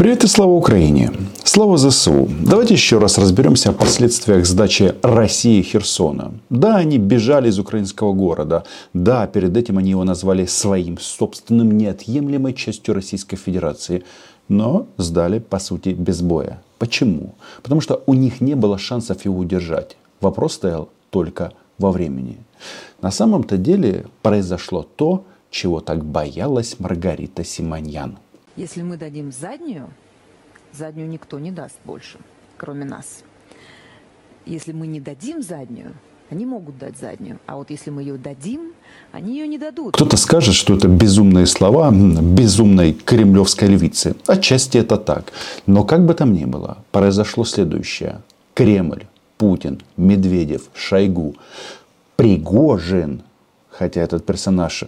Привет и слава Украине! Слава ЗСУ! Давайте еще раз разберемся о последствиях сдачи России Херсона. Да, они бежали из украинского города. Да, перед этим они его назвали своим собственным неотъемлемой частью Российской Федерации. Но сдали, по сути, без боя. Почему? Потому что у них не было шансов его удержать. Вопрос стоял только во времени. На самом-то деле произошло то, чего так боялась Маргарита Симоньян. Если мы дадим заднюю, заднюю никто не даст больше, кроме нас. Если мы не дадим заднюю, они могут дать заднюю. А вот если мы ее дадим, они ее не дадут. Кто-то скажет, что это безумные слова безумной кремлевской львицы. Отчасти это так. Но как бы там ни было, произошло следующее. Кремль, Путин, Медведев, Шойгу, Пригожин, хотя этот персонаж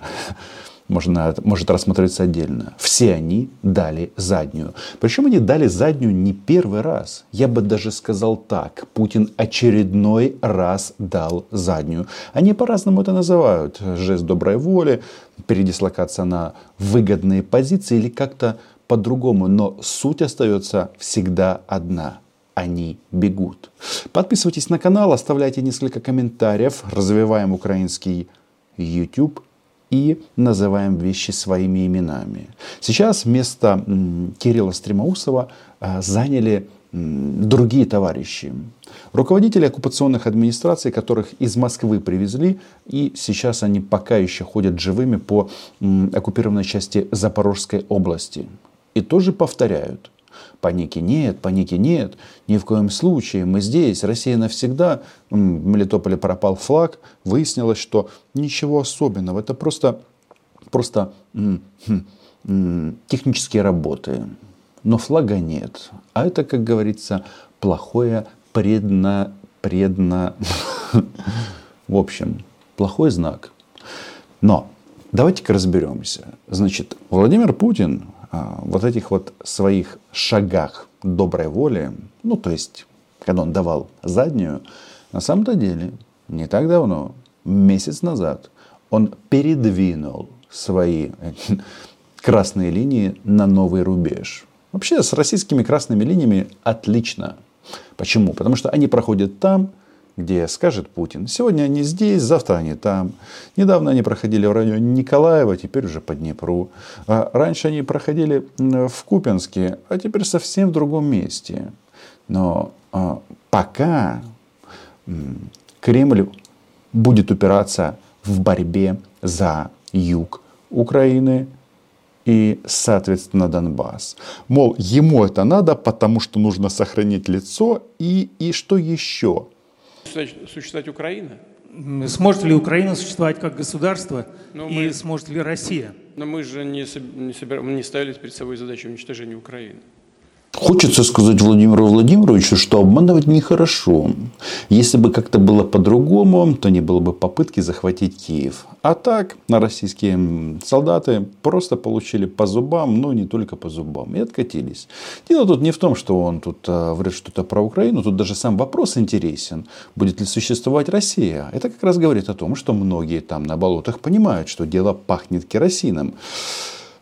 можно, может рассматриваться отдельно. Все они дали заднюю. Причем они дали заднюю не первый раз. Я бы даже сказал так. Путин очередной раз дал заднюю. Они по-разному это называют. Жест доброй воли, передислокация на выгодные позиции или как-то по-другому. Но суть остается всегда одна они бегут. Подписывайтесь на канал, оставляйте несколько комментариев, развиваем украинский YouTube и называем вещи своими именами. Сейчас место Кирилла Стремоусова а, заняли другие товарищи. Руководители оккупационных администраций, которых из Москвы привезли, и сейчас они пока еще ходят живыми по оккупированной части Запорожской области. И тоже повторяют. Паники нет, паники нет, ни в коем случае. Мы здесь, Россия навсегда. В Мелитополе пропал флаг. Выяснилось, что ничего особенного. Это просто, просто технические работы. Но флага нет. А это, как говорится, плохое предна... предна... В общем, плохой знак. Но давайте-ка разберемся. Значит, Владимир Путин вот этих вот своих шагах доброй воли, ну то есть, когда он давал заднюю, на самом-то деле, не так давно, месяц назад, он передвинул свои красные линии на новый рубеж. Вообще с российскими красными линиями отлично. Почему? Потому что они проходят там, где скажет Путин. Сегодня они здесь, завтра они там. Недавно они проходили в районе Николаева, теперь уже по Днепру. А раньше они проходили в Купенске, а теперь совсем в другом месте. Но а, пока Кремль будет упираться в борьбе за юг Украины и, соответственно, Донбасс. Мол, ему это надо, потому что нужно сохранить лицо и, и что еще? Существовать Украина? Сможет ли Украина существовать как государство но и мы, сможет ли Россия? Но мы же не, не, собир, не ставили перед собой задачу уничтожения Украины. Хочется сказать Владимиру Владимировичу, что обманывать нехорошо. Если бы как-то было по-другому, то не было бы попытки захватить Киев. А так, на российские солдаты просто получили по зубам, но не только по зубам, и откатились. Дело тут не в том, что он тут а, врет что-то про Украину, тут даже сам вопрос интересен. Будет ли существовать Россия? Это как раз говорит о том, что многие там на болотах понимают, что дело пахнет керосином.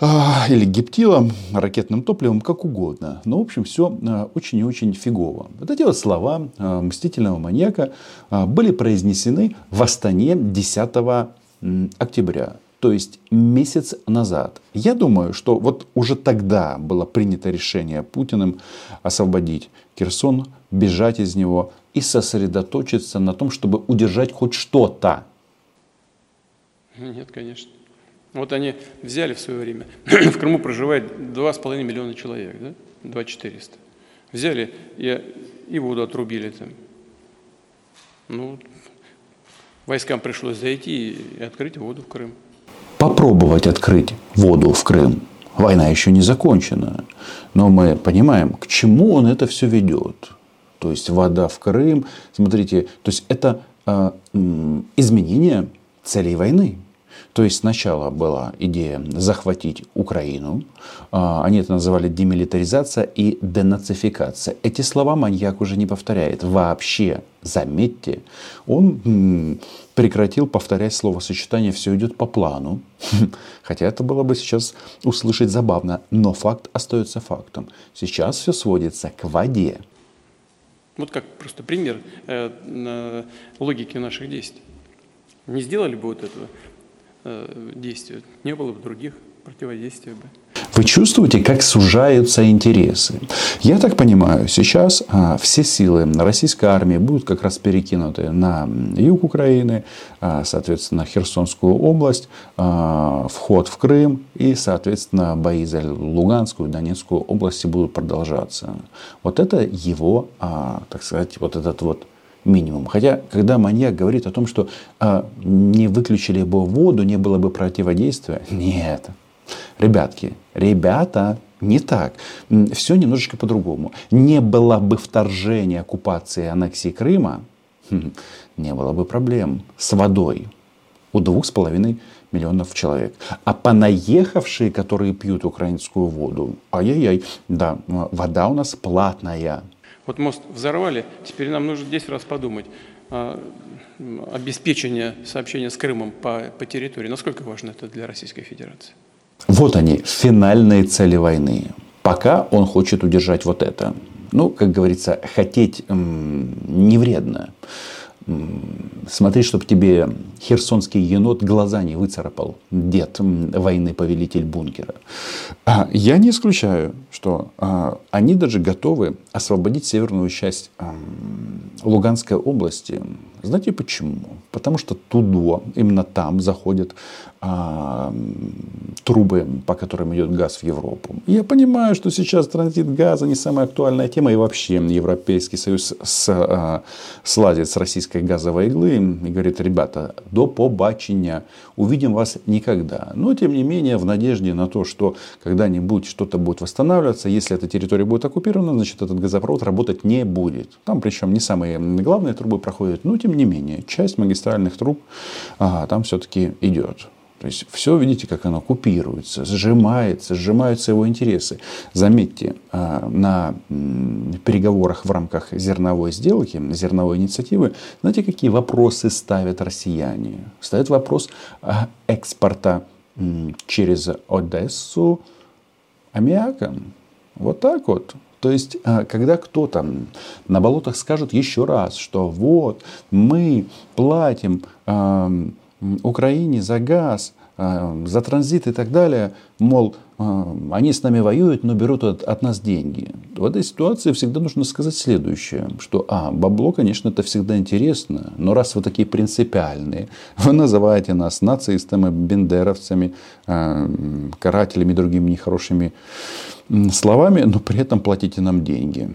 А, или гептилом, ракетным топливом, как угодно. Но, в общем, все а, очень и очень фигово. Вот эти вот слова а, мстительного маньяка были произнесены в Астане 10 октября. То есть месяц назад. Я думаю, что вот уже тогда было принято решение Путиным освободить Херсон, бежать из него и сосредоточиться на том, чтобы удержать хоть что-то. Нет, конечно. Вот они взяли в свое время, в Крыму проживает 2,5 миллиона человек, да? 2 400. Взяли и, и воду отрубили там. Ну, войскам пришлось зайти и открыть воду в Крым. Попробовать открыть воду в Крым. Война еще не закончена. Но мы понимаем, к чему он это все ведет. То есть вода в Крым. Смотрите, то есть это э, изменение целей войны. То есть сначала была идея захватить Украину. А, они это называли демилитаризация и денацификация. Эти слова маньяк уже не повторяет. Вообще, заметьте, он прекратил повторять словосочетание «все идет по плану». Хотя это было бы сейчас услышать забавно, но факт остается фактом. Сейчас все сводится к воде. Вот как просто пример э, логики наших действий. Не сделали бы вот этого э, действия, не было бы других противодействий бы. Вы чувствуете, как сужаются интересы. Я так понимаю, сейчас а, все силы российской армии будут как раз перекинуты на юг Украины, а, соответственно, Херсонскую область, а, вход в Крым и, соответственно, бои за Луганскую, Донецкую области будут продолжаться. Вот это его, а, так сказать, вот этот вот минимум. Хотя, когда маньяк говорит о том, что а, не выключили бы воду, не было бы противодействия, нет. Ребятки, ребята, не так. Все немножечко по-другому. Не было бы вторжения, оккупации, аннексии Крыма, хм, не было бы проблем с водой у двух с половиной миллионов человек. А понаехавшие, которые пьют украинскую воду, ай-яй-яй, да, вода у нас платная. Вот мост взорвали, теперь нам нужно 10 раз подумать. А, обеспечение сообщения с Крымом по, по территории, насколько важно это для Российской Федерации? Вот они, финальные цели войны. Пока он хочет удержать вот это. Ну, как говорится, хотеть м, не вредно. Смотри, чтобы тебе херсонский енот глаза не выцарапал, дед войны, повелитель бункера. А, я не исключаю, что а, они даже готовы освободить северную часть Луганской области. Знаете почему? Потому что туда, именно там заходят а, трубы, по которым идет газ в Европу. Я понимаю, что сейчас транзит газа не самая актуальная тема, и вообще Европейский Союз с, а, сладит с российской газовой иглы и говорит, ребята, до побачення, увидим вас никогда. Но, тем не менее, в надежде на то, что когда-нибудь что-то будет восстанавливаться, если эта территория будет оккупирована, значит, этот газопровод работать не будет. Там, причем, не самые главные трубы проходят, но, тем не менее, часть магистральных труб а, там все-таки идет. То есть все, видите, как оно купируется, сжимается, сжимаются его интересы. Заметьте, а, на переговорах в рамках зерновой сделки, зерновой инициативы, знаете, какие вопросы ставят россияне? Ставят вопрос экспорта через Одессу аммиака. Вот так вот. То есть, а, когда кто-то на болотах скажет еще раз, что вот мы платим Украине за газ, а, за транзит и так далее, мол, они с нами воюют, но берут от, от нас деньги. В этой ситуации всегда нужно сказать следующее, что, а, бабло, конечно, это всегда интересно, но раз вы такие принципиальные, вы называете нас нацистами, бендеровцами, карателями, другими нехорошими словами, но при этом платите нам деньги.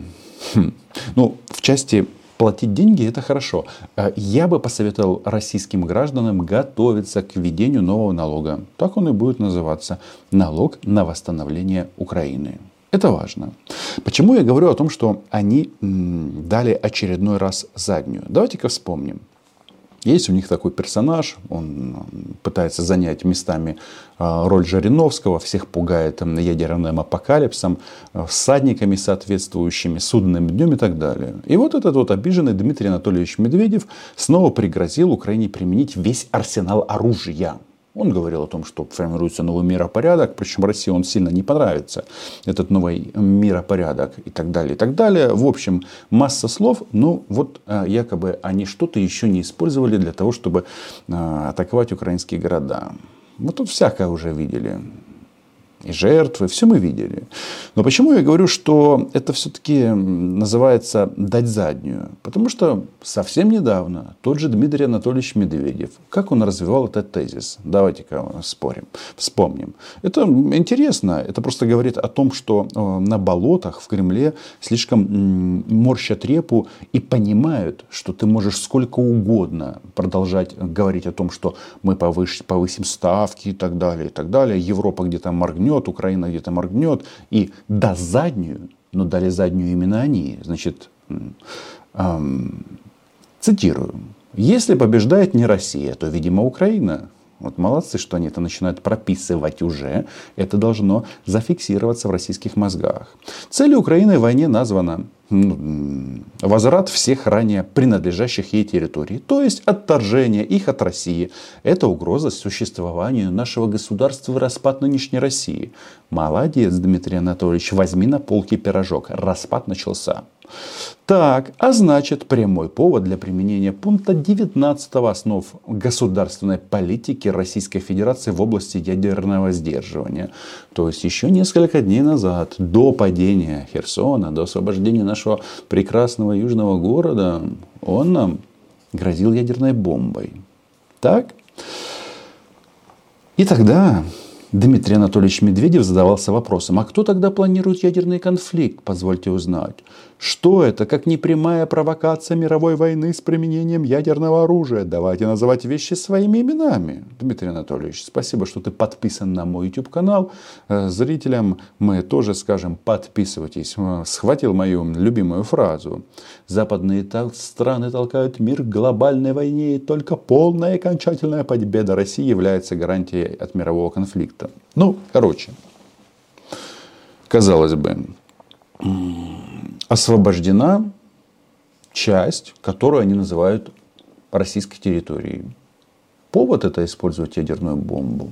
Хм. Ну, в части платить деньги – это хорошо. Э, я бы посоветовал российским гражданам готовиться к введению нового налога. Так он и будет называться. Налог на восстановление Украины. Это важно. Почему я говорю о том, что они дали очередной раз заднюю? Давайте-ка вспомним. Есть у них такой персонаж, он пытается занять местами а, роль Жириновского, всех пугает ядерным апокалипсом, а, всадниками соответствующими, судным днем и так далее. И вот этот вот обиженный Дмитрий Анатольевич Медведев снова пригрозил Украине применить весь арсенал оружия. Он говорил о том, что формируется новый миропорядок, причем России он сильно не понравится, этот новый миропорядок и так далее, и так далее. В общем, масса слов, но вот а, якобы они что-то еще не использовали для того, чтобы а, атаковать украинские города. Мы тут всякое уже видели и жертвы, все мы видели. Но почему я говорю, что это все-таки называется дать заднюю? Потому что совсем недавно тот же Дмитрий Анатольевич Медведев, как он развивал этот тезис? Давайте-ка спорим, вспомним. Это интересно, это просто говорит о том, что э, на болотах в Кремле слишком морщат репу и понимают, что ты можешь сколько угодно продолжать говорить о том, что мы повысим ставки и так далее, и так далее. Европа где-то моргнет, моргнет, Украина где-то моргнет, и да заднюю, но дали заднюю именно они. Значит, эм, цитирую. Если побеждает не Россия, то, видимо, Украина. Вот молодцы, что они это начинают прописывать уже. Это должно зафиксироваться в российских мозгах. Целью Украины в войне названа возврат всех ранее принадлежащих ей территорий, то есть отторжение их от России. Это угроза существованию нашего государства и распад нынешней России. Молодец, Дмитрий Анатольевич, возьми на полке пирожок. Распад начался. Так, а значит прямой повод для применения пункта 19 основ государственной политики Российской Федерации в области ядерного сдерживания. То есть еще несколько дней назад, до падения Херсона, до освобождения нашего прекрасного южного города, он нам грозил ядерной бомбой. Так? И тогда Дмитрий Анатольевич Медведев задавался вопросом, а кто тогда планирует ядерный конфликт, позвольте узнать. Что это, как непрямая провокация мировой войны с применением ядерного оружия? Давайте называть вещи своими именами. Дмитрий Анатольевич, спасибо, что ты подписан на мой YouTube канал. Э, зрителям мы тоже скажем, подписывайтесь. Э, схватил мою любимую фразу. Западные страны толкают мир к глобальной войне, и только полная и окончательная победа России является гарантией от мирового конфликта. Ну, короче, казалось бы, освобождена часть, которую они называют российской территорией. Повод это использовать ядерную бомбу.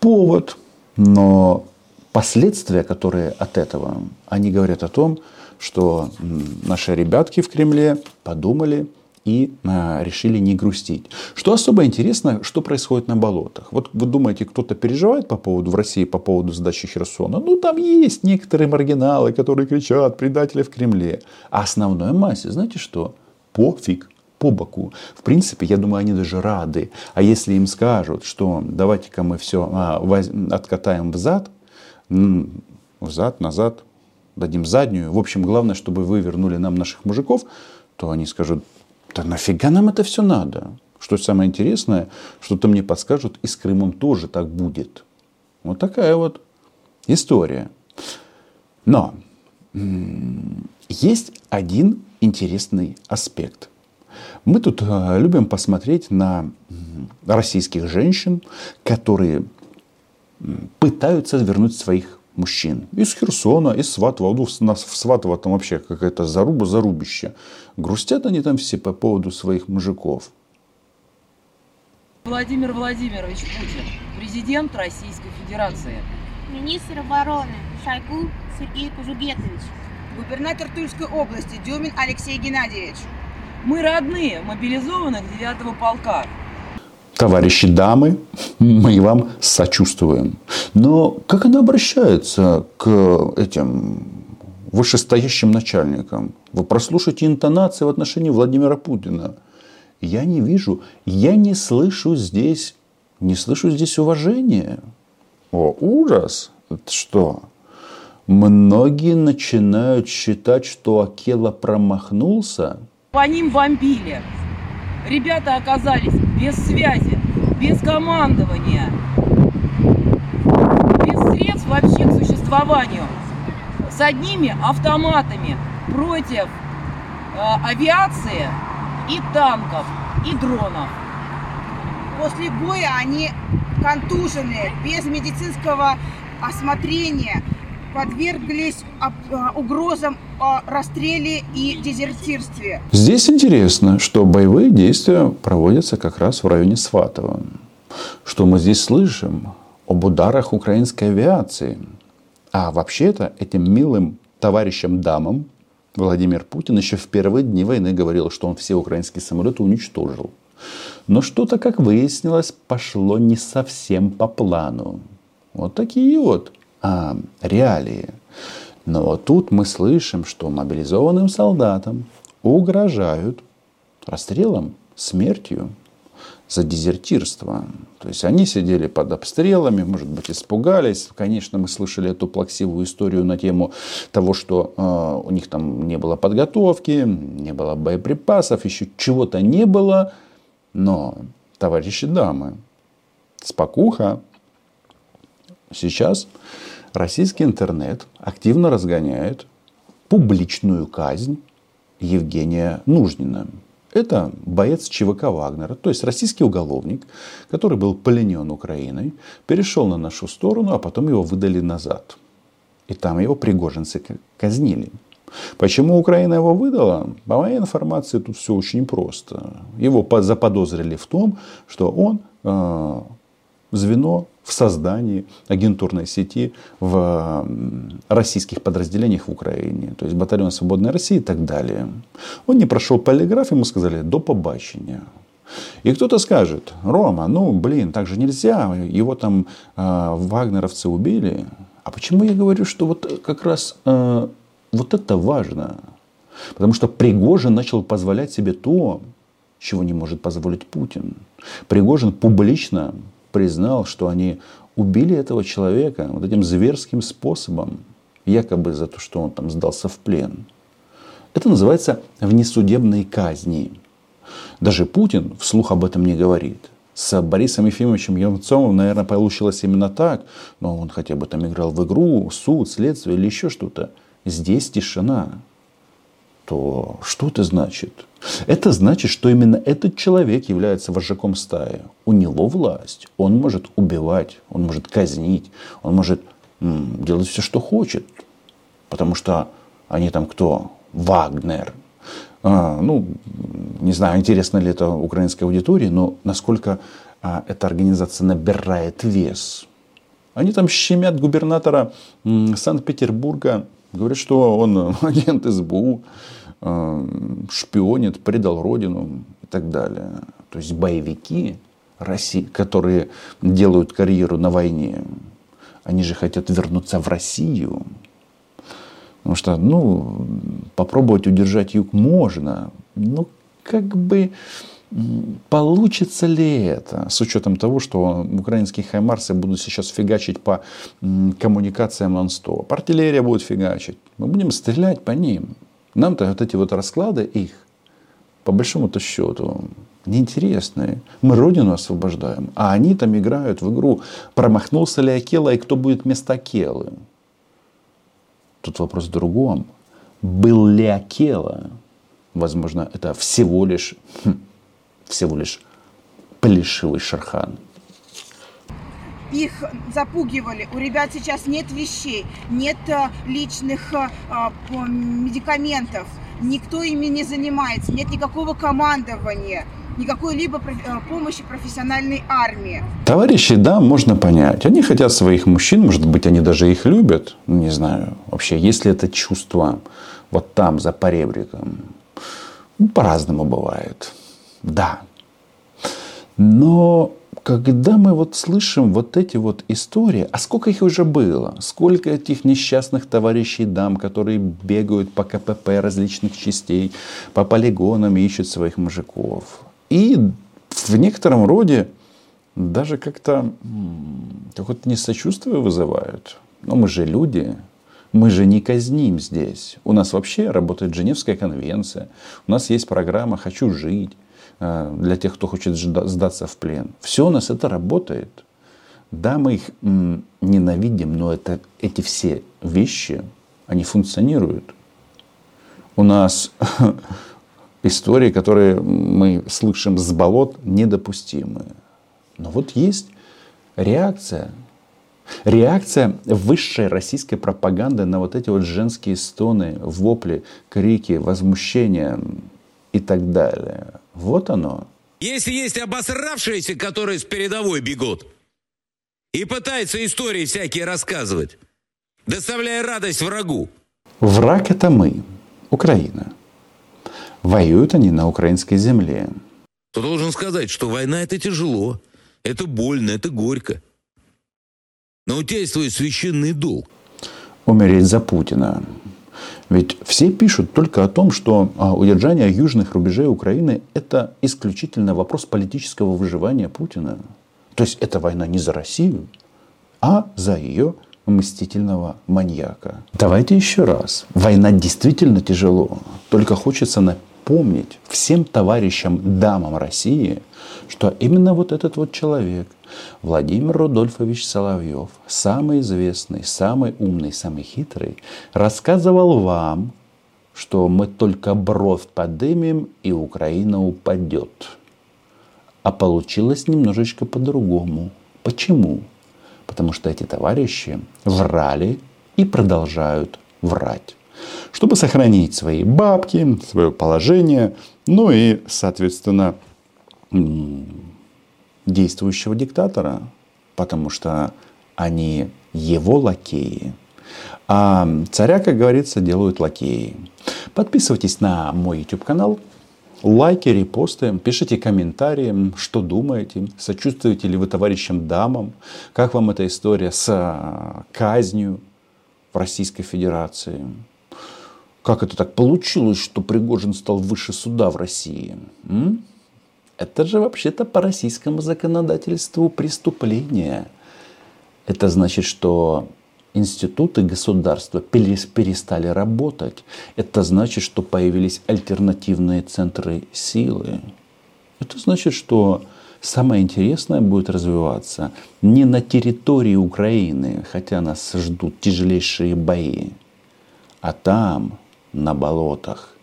Повод, но последствия, которые от этого, они говорят о том, что наши ребятки в Кремле подумали, и а, решили не грустить. Что особо интересно, что происходит на болотах. Вот вы думаете, кто-то переживает по поводу в России по поводу сдачи Херсона? Ну, там есть некоторые маргиналы, которые кричат предатели в Кремле. А основной массе, знаете что? Пофиг по боку. В принципе, я думаю, они даже рады. А если им скажут, что давайте-ка мы все а, воз, откатаем взад, взад, назад, дадим заднюю. В общем, главное, чтобы вы вернули нам наших мужиков, то они скажут, да нафига нам это все надо? Что самое интересное, что-то мне подскажут, и с Крымом тоже так будет. Вот такая вот история. Но есть один интересный аспект. Мы тут э, любим посмотреть на российских женщин, которые пытаются вернуть своих мужчин. Из Херсона, из Сватова. У нас в Сватово там вообще какая-то заруба, зарубище. Грустят они там все по поводу своих мужиков. Владимир Владимирович Путин, президент Российской Федерации. Министр обороны Шойгу Сергей Кужугетович. Губернатор Тульской области Дюмин Алексей Геннадьевич. Мы родные мобилизованных 9 полка. Товарищи дамы, мы вам сочувствуем. Но как она обращается к этим вышестоящим начальникам? Вы прослушайте интонации в отношении Владимира Путина. Я не вижу, я не слышу здесь, не слышу здесь уважения. О, ужас! Это что? Многие начинают считать, что Акела промахнулся. По ним бомбили. Ребята оказались без связи, без командования, без средств вообще к существованию, с одними автоматами против э, авиации и танков, и дронов. После боя они контужены, без медицинского осмотрения, подверглись а, угрозам о расстреле и дезертирстве. Здесь интересно, что боевые действия проводятся как раз в районе Сватова. Что мы здесь слышим об ударах украинской авиации. А вообще-то этим милым товарищам-дамам Владимир Путин еще в первые дни войны говорил, что он все украинские самолеты уничтожил. Но что-то, как выяснилось, пошло не совсем по плану. Вот такие вот а, реалии. Но тут мы слышим, что мобилизованным солдатам угрожают расстрелом, смертью за дезертирство. То есть они сидели под обстрелами, может быть, испугались. Конечно, мы слышали эту плаксивую историю на тему того, что э, у них там не было подготовки, не было боеприпасов, еще чего-то не было. Но, товарищи дамы, спокуха. Сейчас российский интернет активно разгоняет публичную казнь Евгения Нужнина. Это боец ЧВК Вагнера, то есть российский уголовник, который был пленен Украиной, перешел на нашу сторону, а потом его выдали назад. И там его пригожинцы казнили. Почему Украина его выдала? По моей информации тут все очень просто. Его заподозрили в том, что он э, звено в создании агентурной сети в российских подразделениях в Украине, то есть батальон Свободной России и так далее. Он не прошел полиграф, ему сказали до побачення. И кто-то скажет, Рома, ну блин, так же нельзя, его там э, вагнеровцы убили. А почему я говорю, что вот как раз э, вот это важно? Потому что Пригожин начал позволять себе то, чего не может позволить Путин. Пригожин публично признал, что они убили этого человека вот этим зверским способом, якобы за то, что он там сдался в плен. Это называется внесудебные казни. Даже Путин вслух об этом не говорит. С Борисом Ефимовичем Елцовым, наверное, получилось именно так. Но он хотя бы там играл в игру, суд, следствие или еще что-то. Здесь тишина. То что это значит? Это значит, что именно этот человек является вожаком стаи. У него власть. Он может убивать, он может казнить, он может м, делать все, что хочет. Потому что они там кто? Вагнер. А, ну, не знаю, интересно ли это украинской аудитории, но насколько а, эта организация набирает вес. Они там щемят губернатора Санкт-Петербурга, говорят, что он агент СБУ. Э, шпионит, предал родину и так далее. То есть боевики России, которые делают карьеру на войне, они же хотят вернуться в Россию. Потому что, ну, попробовать удержать юг можно, но как бы Получится ли это, с учетом того, что украинские хаймарсы будут сейчас фигачить по коммуникациям нон-стоп? Артиллерия будет фигачить. Мы будем стрелять по ним. Нам-то вот эти вот расклады их, по большому-то счету, неинтересные. Мы Родину освобождаем, а они там играют в игру, промахнулся ли Акела и кто будет вместо Акелы. Тут вопрос в другом. Был ли Акела? Возможно, это всего лишь, хм, всего лишь плешивый шархан их запугивали. У ребят сейчас нет вещей, нет э, личных э, медикаментов, никто ими не занимается, нет никакого командования никакой либо э, помощи профессиональной армии. Товарищи, да, можно понять. Они хотят своих мужчин, может быть, они даже их любят. Ну, не знаю. Вообще, если это чувство вот там, за поребриком, ну, по-разному бывает. Да. Но когда мы вот слышим вот эти вот истории, а сколько их уже было, сколько этих несчастных товарищей дам, которые бегают по КПП различных частей, по полигонам ищут своих мужиков. И в некотором роде даже как-то какое-то несочувствие вызывают. Но мы же люди, мы же не казним здесь. У нас вообще работает Женевская конвенция, у нас есть программа «Хочу жить». Э, для тех, кто хочет сдаться в плен. Все у нас это работает. Да, мы их ненавидим, но это, эти все вещи, они функционируют. У нас истории, которые мы слышим с болот, недопустимы. Но вот есть реакция. Реакция высшей российской пропаганды на вот эти вот женские стоны, вопли, крики, возмущения и так далее. Вот оно. Если есть обосравшиеся, которые с передовой бегут и пытаются истории всякие рассказывать, доставляя радость врагу. Враг это мы, Украина. Воюют они на украинской земле. То должен сказать, что война это тяжело, это больно, это горько. Но у тебя есть свой священный долг. Умереть за Путина. Ведь все пишут только о том, что а, удержание южных рубежей Украины – это исключительно вопрос политического выживания Путина. То есть это война не за Россию, а за ее мстительного маньяка. Давайте еще раз. Война действительно тяжело. Только хочется напомнить всем товарищам, дамам России, что именно вот этот вот человек, Владимир Рудольфович Соловьев, самый известный, самый умный, самый хитрый, рассказывал вам, что мы только бровь подымем, и Украина упадет. А получилось немножечко по-другому. Почему? Потому что эти товарищи врали и продолжают врать. Чтобы сохранить свои бабки, свое положение, ну и, соответственно, действующего диктатора. Потому что они его лакеи. А царя, как говорится, делают лакеи. Подписывайтесь на мой YouTube канал. Лайки, репосты, пишите комментарии, что думаете, сочувствуете ли вы товарищам дамам, как вам эта история с а, казнью в Российской Федерации. Как это так получилось, что Пригожин стал выше суда в России? М? Это же вообще-то по российскому законодательству преступление. Это значит, что институты государства перестали работать. Это значит, что появились альтернативные центры силы. Это значит, что самое интересное будет развиваться не на территории Украины, хотя нас ждут тяжелейшие бои, а там, на болотах,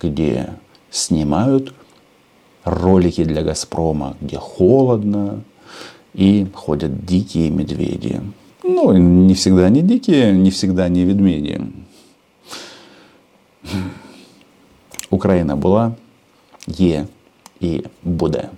где снимают ролики для «Газпрома», где холодно, и ходят дикие медведи. Ну, не всегда они дикие, не всегда они ведмеди. Украина была, є і буде.